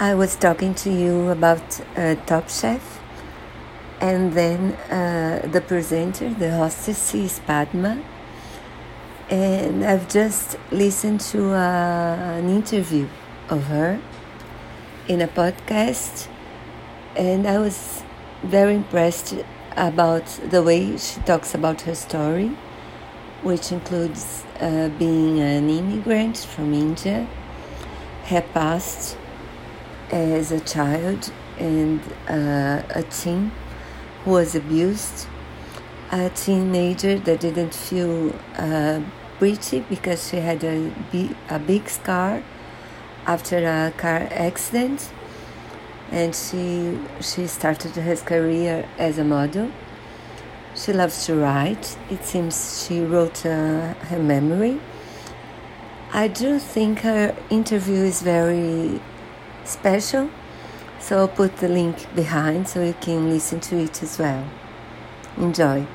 I was talking to you about uh, Top Chef, and then uh, the presenter, the hostess, is Padma. And I've just listened to uh, an interview of her in a podcast, and I was very impressed about the way she talks about her story, which includes uh, being an immigrant from India, her past as a child and uh, a teen who was abused, a teenager that didn't feel uh, pretty because she had a, a big scar after a car accident and she she started her career as a model. She loves to write. It seems she wrote uh, her memory. I do think her interview is very special. So I'll put the link behind so you can listen to it as well. Enjoy.